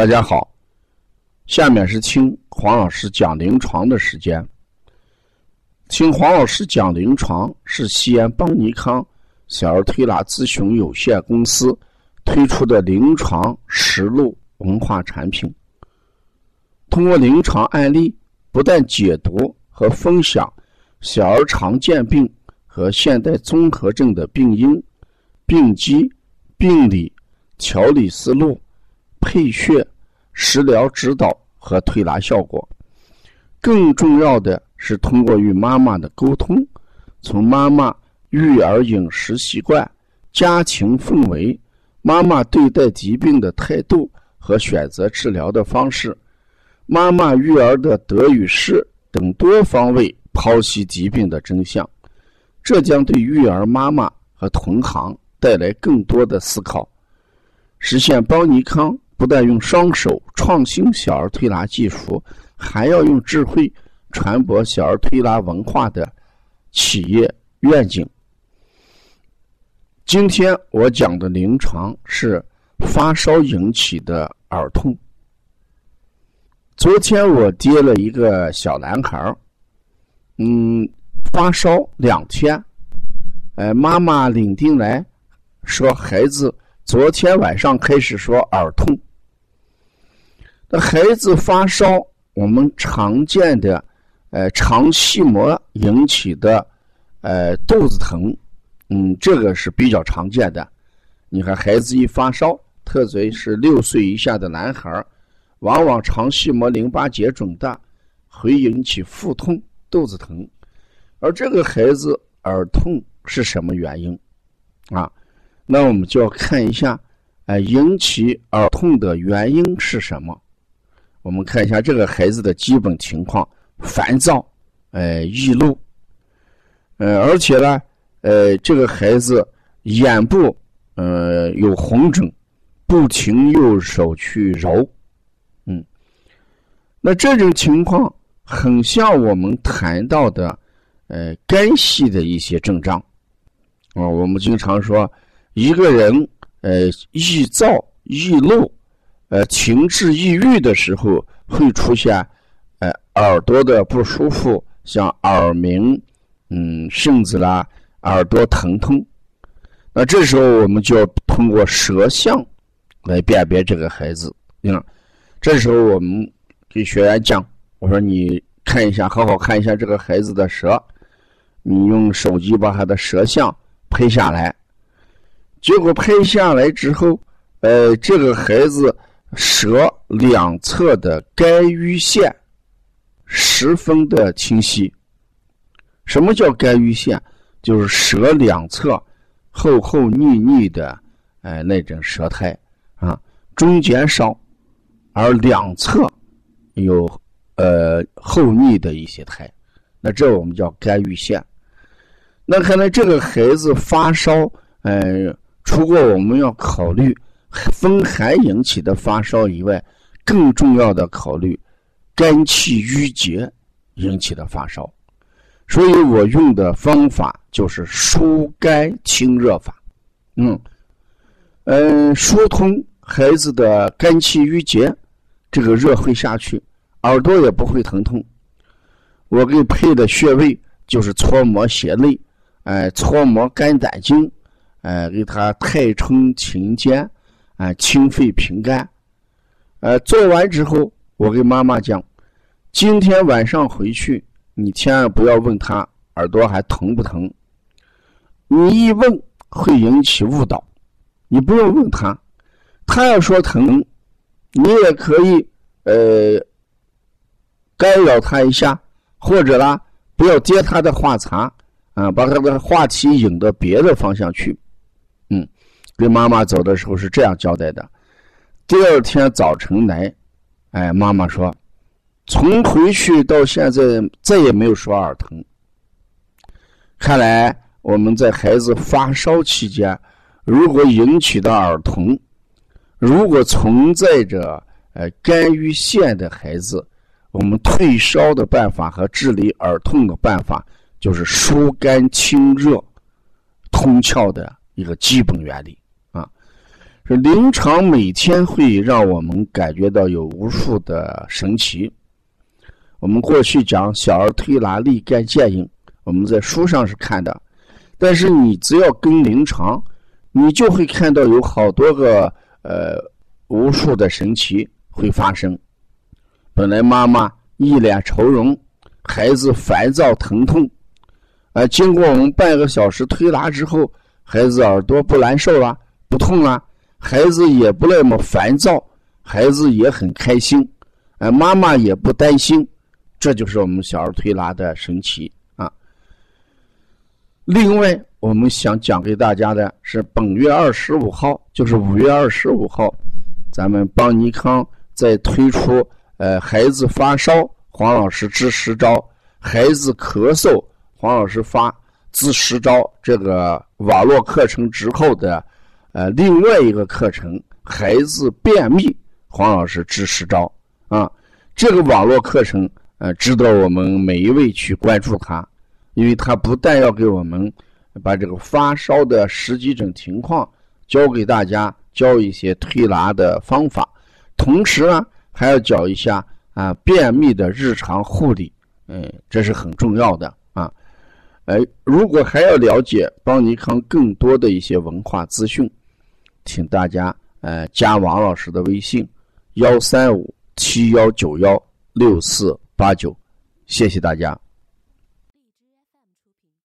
大家好，下面是听黄老师讲临床的时间。听黄老师讲临床是西安邦尼康小儿推拿咨询有限公司推出的临床实录文化产品。通过临床案例，不但解读和分享小儿常见病和现代综合症的病因、病机、病理、调理思路。配穴、食疗指导和推拿效果，更重要的是通过与妈妈的沟通，从妈妈育儿饮食习惯、家庭氛围、妈妈对待疾病的态度和选择治疗的方式、妈妈育儿的得与失等多方位剖析疾病的真相，这将对育儿妈妈和同行带来更多的思考，实现邦尼康。不但用双手创新小儿推拿技术，还要用智慧传播小儿推拿文化的企业愿景。今天我讲的临床是发烧引起的耳痛。昨天我接了一个小男孩嗯，发烧两天，呃，妈妈领进来，说孩子昨天晚上开始说耳痛。那孩子发烧，我们常见的，呃，肠系膜引起的，呃，肚子疼，嗯，这个是比较常见的。你看，孩子一发烧，特别是六岁以下的男孩往往肠系膜淋巴结肿大，会引起腹痛、肚子疼。而这个孩子耳痛是什么原因？啊，那我们就要看一下，哎，引起耳痛的原因是什么？我们看一下这个孩子的基本情况：烦躁，呃，易怒，呃，而且呢，呃，这个孩子眼部呃有红疹，不停用手去揉，嗯，那这种情况很像我们谈到的呃肝系的一些症状啊。我们经常说一个人呃易躁易怒。呃，情志抑郁的时候会出现，呃，耳朵的不舒服，像耳鸣，嗯，甚至啦，耳朵疼痛。那这时候我们就要通过舌象来辨别这个孩子。嗯，这时候我们给学员讲，我说你看一下，好好看一下这个孩子的舌，你用手机把他的舌象拍下来。结果拍下来之后，呃，这个孩子。舌两侧的肝郁线十分的清晰。什么叫肝郁线？就是舌两侧厚厚腻腻的，哎，那种舌苔啊，中间少，而两侧有呃厚腻的一些苔。那这我们叫肝郁线。那看来这个孩子发烧，呃，除过我们要考虑。风寒引起的发烧以外，更重要的考虑肝气郁结引起的发烧，所以我用的方法就是疏肝清热法。嗯，嗯，疏通孩子的肝气郁结，这个热会下去，耳朵也不会疼痛。我给配的穴位就是搓摩胁肋，哎，搓摩肝胆经，哎，给他太冲秦肩。啊，清肺平肝。呃，做完之后，我跟妈妈讲，今天晚上回去，你千万不要问他耳朵还疼不疼。你一问会引起误导，你不用问他，他要说疼，你也可以呃干扰他一下，或者啦，不要接他的话茬啊，把他的话题引到别的方向去，跟妈妈走的时候是这样交代的：第二天早晨来，哎，妈妈说，从回去到现在再也没有说耳疼。看来我们在孩子发烧期间，如果引起的耳痛，如果存在着呃肝郁线的孩子，我们退烧的办法和治理耳痛的办法，就是疏肝清热、通窍的一个基本原理。这临床每天会让我们感觉到有无数的神奇。我们过去讲小儿推拿立竿见影，我们在书上是看的，但是你只要跟临床，你就会看到有好多个呃无数的神奇会发生。本来妈妈一脸愁容，孩子烦躁疼痛，啊，经过我们半个小时推拿之后，孩子耳朵不难受了，不痛了，孩子也不那么烦躁，孩子也很开心，啊，妈妈也不担心，这就是我们小儿推拿的神奇啊。另外，我们想讲给大家的是，本月二十五号，就是五月二十五号，咱们邦尼康在推出。呃，孩子发烧，黄老师支十招；孩子咳嗽，黄老师发支十招。这个网络课程之后的呃另外一个课程，孩子便秘，黄老师支十招啊。这个网络课程呃，值得我们每一位去关注它，因为它不但要给我们把这个发烧的实际症情况教给大家，教一些推拿的方法，同时呢。还要教一下啊，便秘的日常护理，嗯，这是很重要的啊。哎，如果还要了解邦尼康更多的一些文化资讯，请大家呃加王老师的微信：幺三五七幺九幺六四八九，谢谢大家。